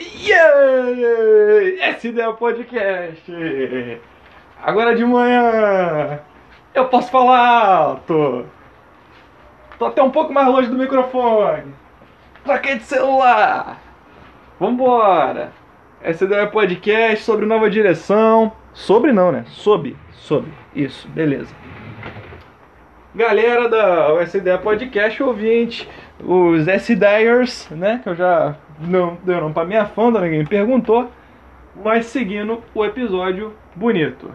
Yeah! Esse é o podcast. Agora de manhã eu posso falar alto. Tô até um pouco mais longe do microfone. Plaquete de celular. Vambora. Esse é o podcast sobre nova direção. Sobre não, né? Sob. Sob. Isso, beleza. Galera da SDA Podcast ouvinte, os SDers, né? Que eu já não deu não pra minha fã, ninguém perguntou. Mas seguindo o episódio bonito.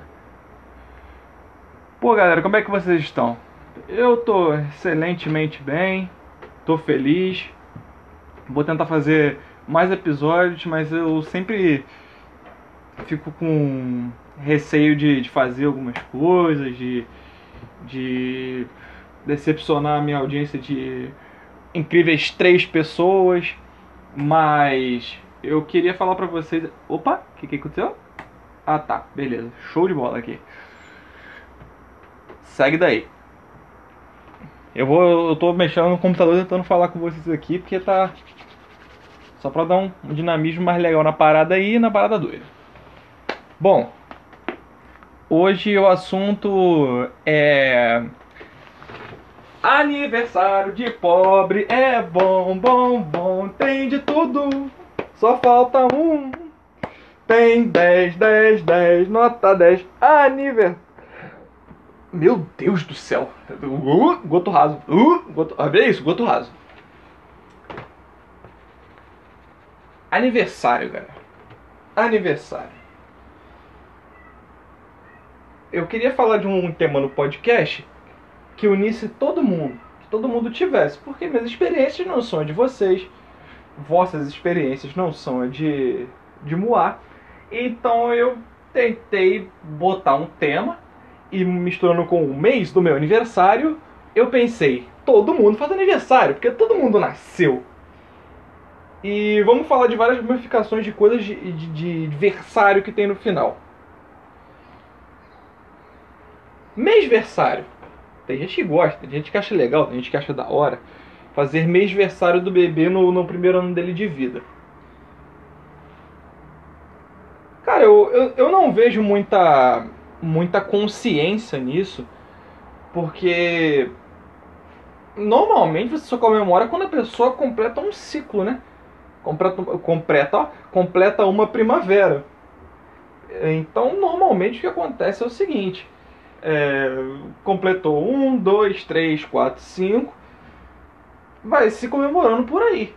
Pô, galera, como é que vocês estão? Eu tô excelentemente bem, tô feliz. Vou tentar fazer mais episódios, mas eu sempre fico com receio de, de fazer algumas coisas, de, de decepcionar a minha audiência de incríveis três pessoas. Mas eu queria falar pra vocês. Opa, o que, que aconteceu? Ah tá, beleza. Show de bola aqui. Segue daí. Eu vou. Eu tô mexendo no computador tentando falar com vocês aqui porque tá. Só pra dar um, dinamismo mais legal na parada aí e na parada doida. Bom, hoje o assunto é. Aniversário de pobre é bom, bom, bom, tem de tudo, só falta um. Tem 10, 10, 10, nota 10, aniversário. Meu Deus do céu! Uh, goto raso. Uh, goto... Ah, é isso, goto raso. Aniversário, galera. Aniversário. Eu queria falar de um tema no podcast que unisse todo mundo, que todo mundo tivesse, porque minhas experiências não são de vocês, vossas experiências não são de de Moá. Então eu tentei botar um tema e misturando com o mês do meu aniversário, eu pensei, todo mundo faz aniversário, porque todo mundo nasceu. E vamos falar de várias ramificações de coisas de, de, de versário que tem no final. Mêsversário. Tem gente que gosta, tem gente que acha legal, tem gente que acha da hora. Fazer mêsversário do bebê no, no primeiro ano dele de vida. Cara, eu, eu, eu não vejo muita, muita consciência nisso, porque normalmente você só comemora quando a pessoa completa um ciclo, né? Completa, completa, ó, completa uma primavera. Então, normalmente o que acontece é o seguinte: é, completou um, dois, três, quatro, cinco, vai se comemorando por aí.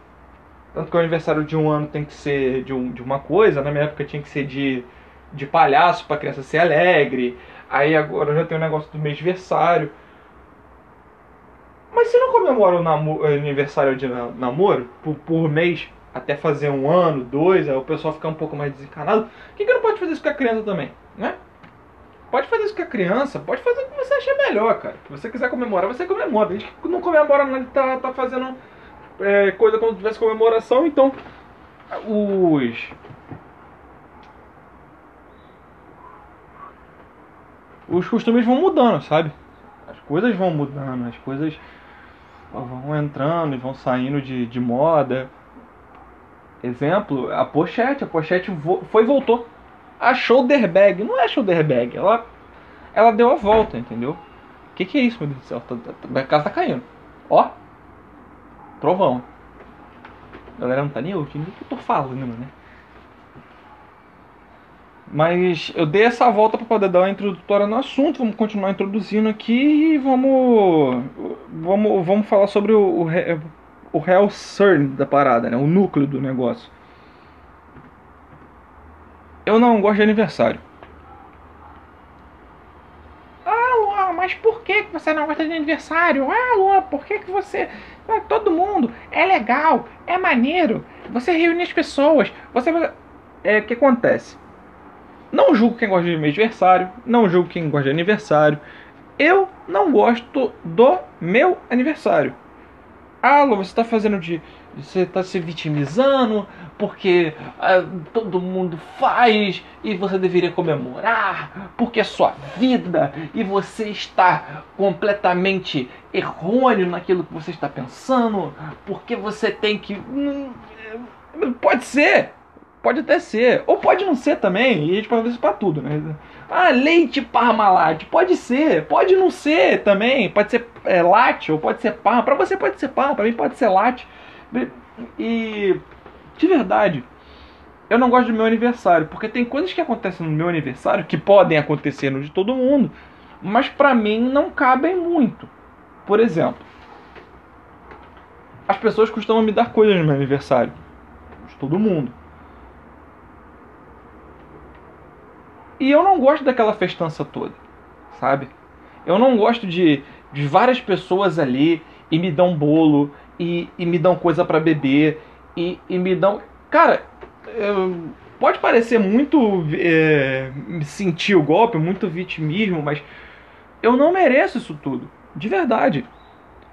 Tanto que o aniversário de um ano tem que ser de, um, de uma coisa, na minha época tinha que ser de, de palhaço para criança ser alegre. Aí agora já tem o negócio do mês aniversário. Mas se não comemora o aniversário de namoro por, por mês, até fazer um ano, dois, aí o pessoal ficar um pouco mais desencanado, por que, que não pode fazer isso com a criança também? Né? Pode fazer isso com a criança, pode fazer o que você achar melhor, cara. Se você quiser comemorar, você comemora. A gente não comemora nada, tá, tá fazendo é, coisa como se tivesse comemoração, então os. Os costumes vão mudando, sabe? As coisas vão mudando, as coisas vão entrando e vão saindo de, de moda. Exemplo, a pochete. A pochete foi e voltou. A shoulder bag. Não é shoulder bag. Ela, ela deu a volta, entendeu? O que, que é isso, meu Deus do céu? Tá, tá, a casa tá caindo. Ó. Trovão. A galera não tá nem ouvindo o que eu tô falando, né? Mas eu dei essa volta para poder dar uma introdutória no assunto. Vamos continuar introduzindo aqui e vamos vamos, vamos falar sobre o, o, o real cern da parada, né? O núcleo do negócio. Eu não gosto de aniversário. Ah, Luan, mas por que você não gosta de aniversário? Ah, Luan, por que, que você. Ah, todo mundo é legal, é maneiro. Você reúne as pessoas. Você. É o que acontece. Não julgo quem gosta de aniversário, não julgo quem gosta de aniversário. Eu não gosto do meu aniversário. Ah, Lu, você está fazendo de. Você está se vitimizando porque ah, todo mundo faz e você deveria comemorar porque é sua vida e você está completamente errôneo naquilo que você está pensando porque você tem que. Hum, pode ser, Pode até ser. Ou pode não ser também. E a gente pode fazer isso pra tudo, né? Ah, leite Parmalat. Pode ser. Pode não ser também. Pode ser é, latte ou pode ser parma. Pra você pode ser parma. Pra mim pode ser latte. E... De verdade. Eu não gosto do meu aniversário. Porque tem coisas que acontecem no meu aniversário que podem acontecer no de todo mundo. Mas pra mim não cabem muito. Por exemplo. As pessoas costumam me dar coisas no meu aniversário. De todo mundo. E eu não gosto daquela festança toda, sabe? Eu não gosto de, de várias pessoas ali e me dão bolo e, e me dão coisa para beber e, e me dão. Cara, eu, pode parecer muito é, sentir o golpe, muito vitimismo, mas eu não mereço isso tudo, de verdade.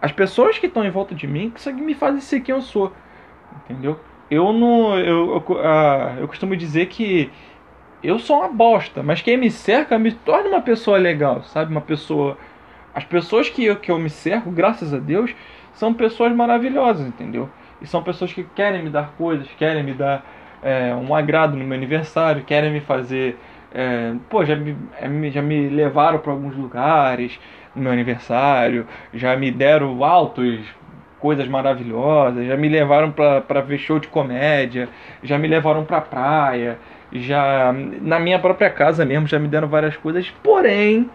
As pessoas que estão em volta de mim que me fazem ser quem eu sou, entendeu? Eu não, eu, eu, uh, eu costumo dizer que eu sou uma bosta, mas quem me cerca me torna uma pessoa legal, sabe? Uma pessoa. As pessoas que eu, que eu me cerco, graças a Deus, são pessoas maravilhosas, entendeu? E são pessoas que querem me dar coisas, querem me dar é, um agrado no meu aniversário, querem me fazer. É, pô, já me, é, já me levaram para alguns lugares no meu aniversário, já me deram altos coisas maravilhosas, já me levaram para ver show de comédia, já me levaram para praia, já na minha própria casa mesmo já me deram várias coisas, porém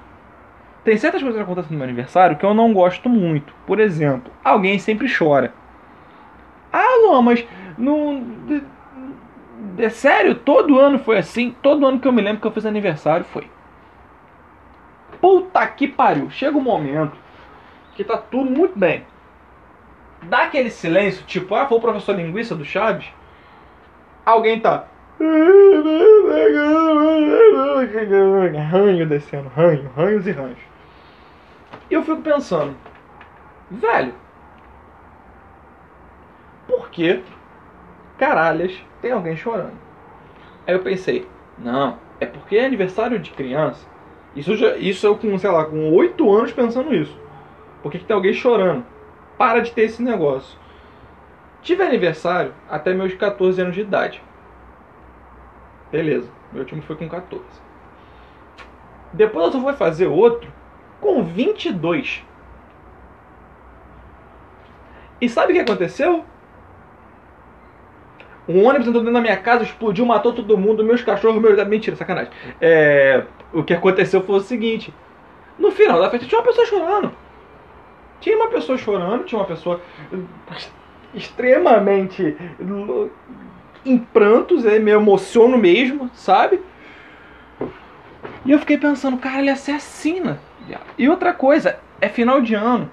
tem certas coisas que acontecem no meu aniversário que eu não gosto muito. Por exemplo, alguém sempre chora. Ah, Luan, mas não é sério, todo ano foi assim, todo ano que eu me lembro que eu fiz aniversário foi. Puta que pariu, chega um momento que tá tudo muito bem. Dá aquele silêncio, tipo, ah, foi o professor linguiça do Chaves. Alguém tá Ranho descendo, ranho, ranhos e ranhos. E eu fico pensando, velho, por que caralhas tem alguém chorando? Aí eu pensei, não, é porque é aniversário de criança. Isso, já, isso eu com, sei lá, com 8 anos pensando isso. Por que, que tem alguém chorando? Para de ter esse negócio. Tive aniversário até meus 14 anos de idade. Beleza, meu time foi com 14. Depois eu só fui fazer outro com 22. E sabe o que aconteceu? Um ônibus entrou dentro da minha casa, explodiu, matou todo mundo, meus cachorros, meus. Mentira, sacanagem. É... O que aconteceu foi o seguinte: no final da festa tinha uma pessoa chorando. Tinha uma pessoa chorando, tinha uma pessoa extremamente em prantos, é, me emociono mesmo, sabe? E eu fiquei pensando, cara, ele assassina. E outra coisa, é final de ano.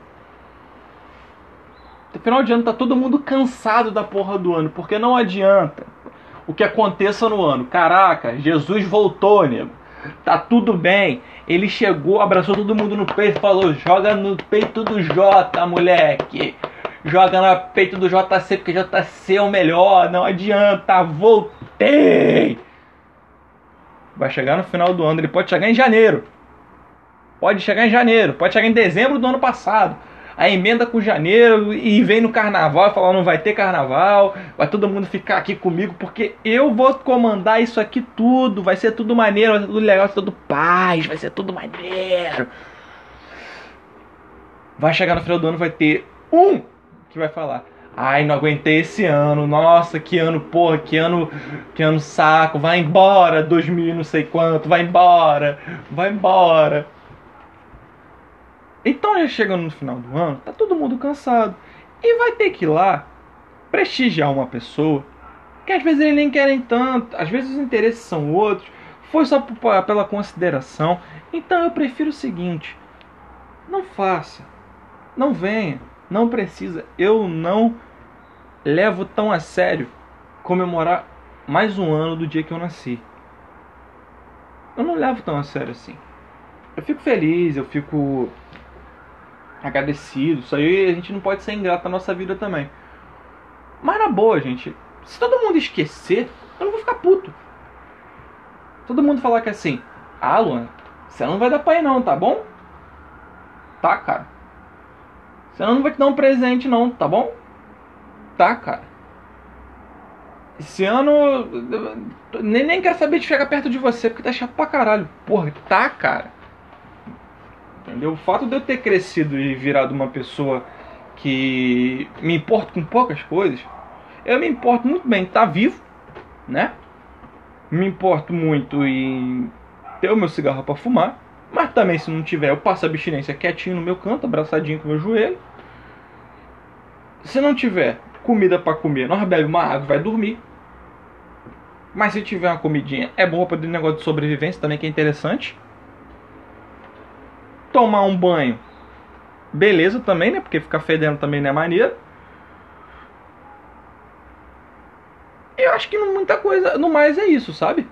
Final de ano tá todo mundo cansado da porra do ano, porque não adianta o que aconteça no ano. Caraca, Jesus voltou, nego. Tá tudo bem. Ele chegou, abraçou todo mundo no peito, falou: "Joga no peito do Jota, moleque" joga no peito do JC, porque JC é o melhor, não adianta, voltei! Vai chegar no final do ano, ele pode chegar em janeiro. Pode chegar em janeiro, pode chegar em dezembro do ano passado. A emenda com janeiro e vem no carnaval e fala: não vai ter carnaval, vai todo mundo ficar aqui comigo porque eu vou comandar isso aqui tudo. Vai ser tudo maneiro, vai ser tudo legal, vai ser tudo paz, vai ser tudo maneiro. Vai chegar no final do ano, vai ter um que vai falar. Ai, não aguentei esse ano. Nossa, que ano, porra, que ano, que ano saco. Vai embora, 2000 não sei quanto. Vai embora, vai embora. Então, já chegando no final do ano, tá todo mundo cansado. E vai ter que ir lá prestigiar uma pessoa que às vezes eles nem querem tanto, às vezes os interesses são outros, foi só pela consideração. Então eu prefiro o seguinte: não faça, não venha, não precisa. Eu não levo tão a sério comemorar mais um ano do dia que eu nasci. Eu não levo tão a sério assim. Eu fico feliz, eu fico agradecido. Isso aí a gente não pode ser ingrato na nossa vida também. Mas na boa, gente, se todo mundo esquecer, eu não vou ficar puto. Todo mundo falar que é assim, ah, Luan, você não vai dar pai não, tá bom? Tá, cara. Senão não vai te dar um presente não, tá bom? Tá, cara. Esse ano. Nem, nem quero saber de chegar perto de você, porque tá chato pra caralho. Porra, tá, cara. Entendeu? O fato de eu ter crescido e virado uma pessoa que me importo com poucas coisas, eu me importo muito bem em estar tá vivo, né? Me importo muito em ter o meu cigarro para fumar, mas também se não tiver, eu passo a abstinência quietinho no meu canto, abraçadinho com o meu joelho. Se não tiver comida para comer, nós bebe uma água, vai dormir. Mas se tiver uma comidinha, é bom para o negócio de sobrevivência também, que é interessante. Tomar um banho, beleza também, né? Porque ficar fedendo também não é maneiro. Eu acho que muita coisa, no mais é isso, sabe?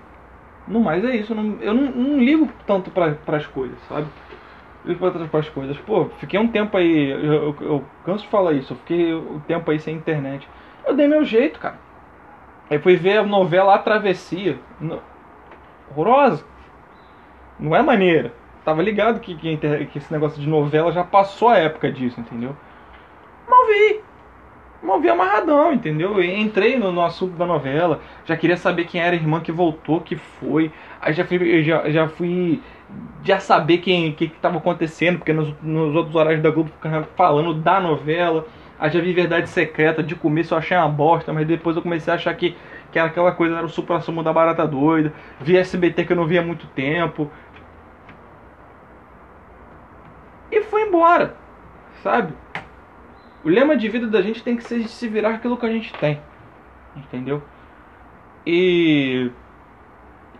No mais é isso. Eu não, eu não, não ligo tanto para as coisas, sabe? Ligo para as coisas. Pô, fiquei um tempo aí, eu, eu, eu canso de falar isso, eu fiquei um tempo aí sem internet. Eu dei meu jeito, cara. Aí fui ver a novela A Travessia. Horrorosa. Não é maneira. Tava ligado que, que, que, esse negócio de novela já passou a época disso, entendeu? Mal vi. Mal vi amarradão, entendeu? entrei no, no, assunto da novela. Já queria saber quem era a irmã que voltou, que foi. Aí já fui, já, já fui já saber quem que estava acontecendo, porque nos, nos outros horários da Globo ficava falando da novela. Aí já vi Verdade Secreta, de começo eu achei uma bosta, mas depois eu comecei a achar que, que era aquela coisa, era o supra-sumo da barata doida. Vi SBT que eu não via há muito tempo. E foi embora, sabe? O lema de vida da gente tem que ser se virar aquilo que a gente tem. Entendeu? E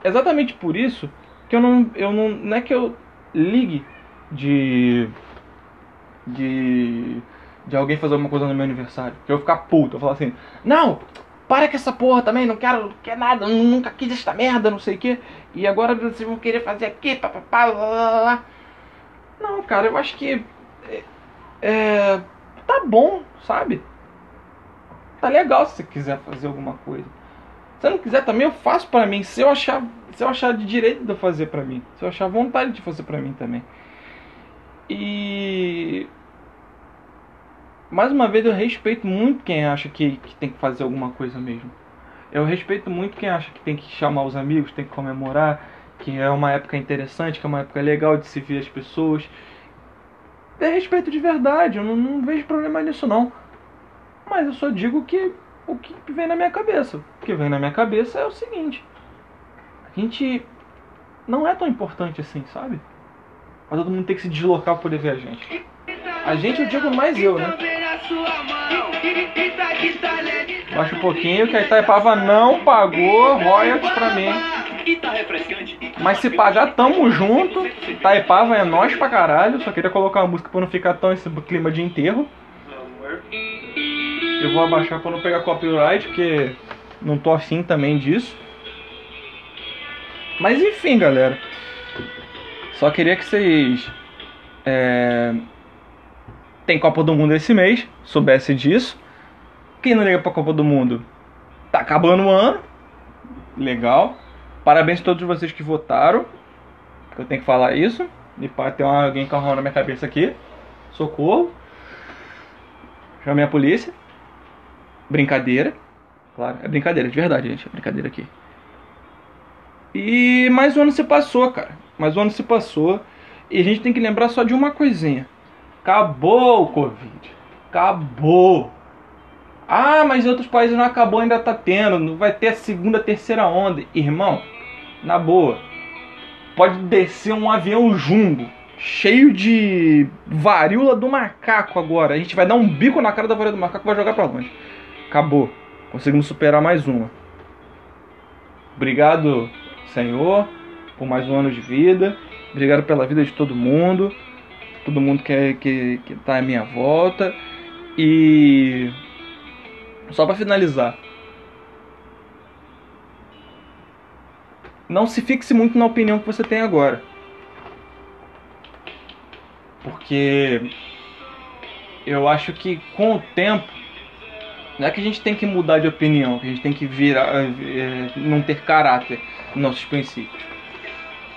exatamente por isso que eu não eu não, não é que eu ligue de de de alguém fazer alguma coisa no meu aniversário. Que eu vou ficar puto. Eu vou falar assim: Não, para com essa porra também, não quero, não quero nada, nunca quis esta merda, não sei o que. E agora vocês vão querer fazer aqui, papapá, lá, lá, lá. Não, cara, eu acho que. É, é, tá bom, sabe? Tá legal se você quiser fazer alguma coisa. Se você não quiser também, eu faço para mim. Se eu achar, se eu achar de direito de fazer para mim. Se eu achar vontade de fazer para mim também. E mais uma vez eu respeito muito quem acha que, que tem que fazer alguma coisa mesmo. Eu respeito muito quem acha que tem que chamar os amigos, tem que comemorar, que é uma época interessante, que é uma época legal de se ver as pessoas. É respeito de verdade, eu não, não vejo problema nisso não. Mas eu só digo que o que vem na minha cabeça. O que vem na minha cabeça é o seguinte: a gente não é tão importante assim, sabe? Mas todo mundo tem que se deslocar para poder ver a gente. A gente, eu digo mais eu, né? Baixa um pouquinho que a Itaipava não pagou royalties pra mim. Mas se pagar, tamo junto. Itaipava é nós pra caralho. Só queria colocar uma música pra não ficar tão esse clima de enterro. Eu vou abaixar pra não pegar copyright, porque não tô afim também disso. Mas enfim, galera. Só queria que vocês. É, tem Copa do Mundo esse mês, soubesse disso. Quem não liga pra Copa do Mundo? Tá acabando o ano. Legal. Parabéns a todos vocês que votaram. Eu tenho que falar isso. E pá, tem alguém a na minha cabeça aqui. Socorro. Chamei a polícia. Brincadeira. Claro, é brincadeira, de verdade, gente. É brincadeira aqui. E mais um ano se passou, cara. Mais um ano se passou. E a gente tem que lembrar só de uma coisinha. Acabou o Covid. Acabou. Ah, mas em outros países não acabou, ainda tá tendo. Não vai ter a segunda, terceira onda. Irmão, na boa. Pode descer um avião jumbo cheio de varíola do macaco agora. A gente vai dar um bico na cara da varíola do macaco e vai jogar pra longe. Acabou. Conseguimos superar mais uma. Obrigado, Senhor, por mais um ano de vida. Obrigado pela vida de todo mundo todo mundo que, é, que, que tá à minha volta. E só para finalizar, não se fixe muito na opinião que você tem agora. Porque eu acho que com o tempo não é que a gente tem que mudar de opinião, que a gente tem que virar, é, não ter caráter nossos princípios.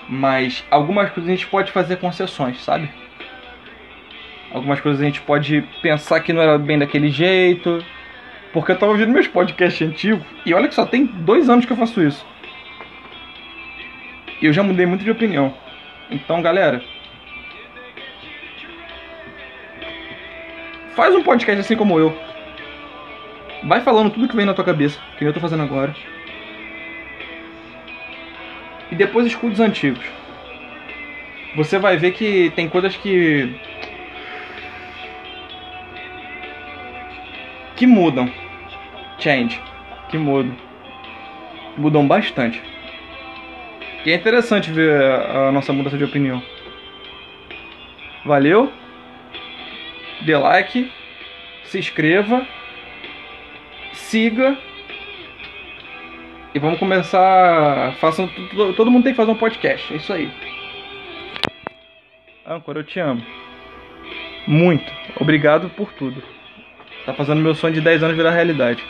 Mas algumas coisas a gente pode fazer concessões, sabe? Algumas coisas a gente pode pensar que não era bem daquele jeito. Porque eu tava ouvindo meus podcasts antigos e olha que só tem dois anos que eu faço isso. E eu já mudei muito de opinião. Então, galera. Faz um podcast assim como eu. Vai falando tudo que vem na tua cabeça, que eu tô fazendo agora. E depois escuta os antigos. Você vai ver que tem coisas que. que mudam. Change. Que mudam. Mudam bastante. E é interessante ver a nossa mudança de opinião. Valeu? Dê like, se inscreva, siga e vamos começar. Façam, todo mundo tem que fazer um podcast, é isso aí. Ancora, eu te amo. Muito. Obrigado por tudo. Tá fazendo meu sonho de 10 anos virar realidade.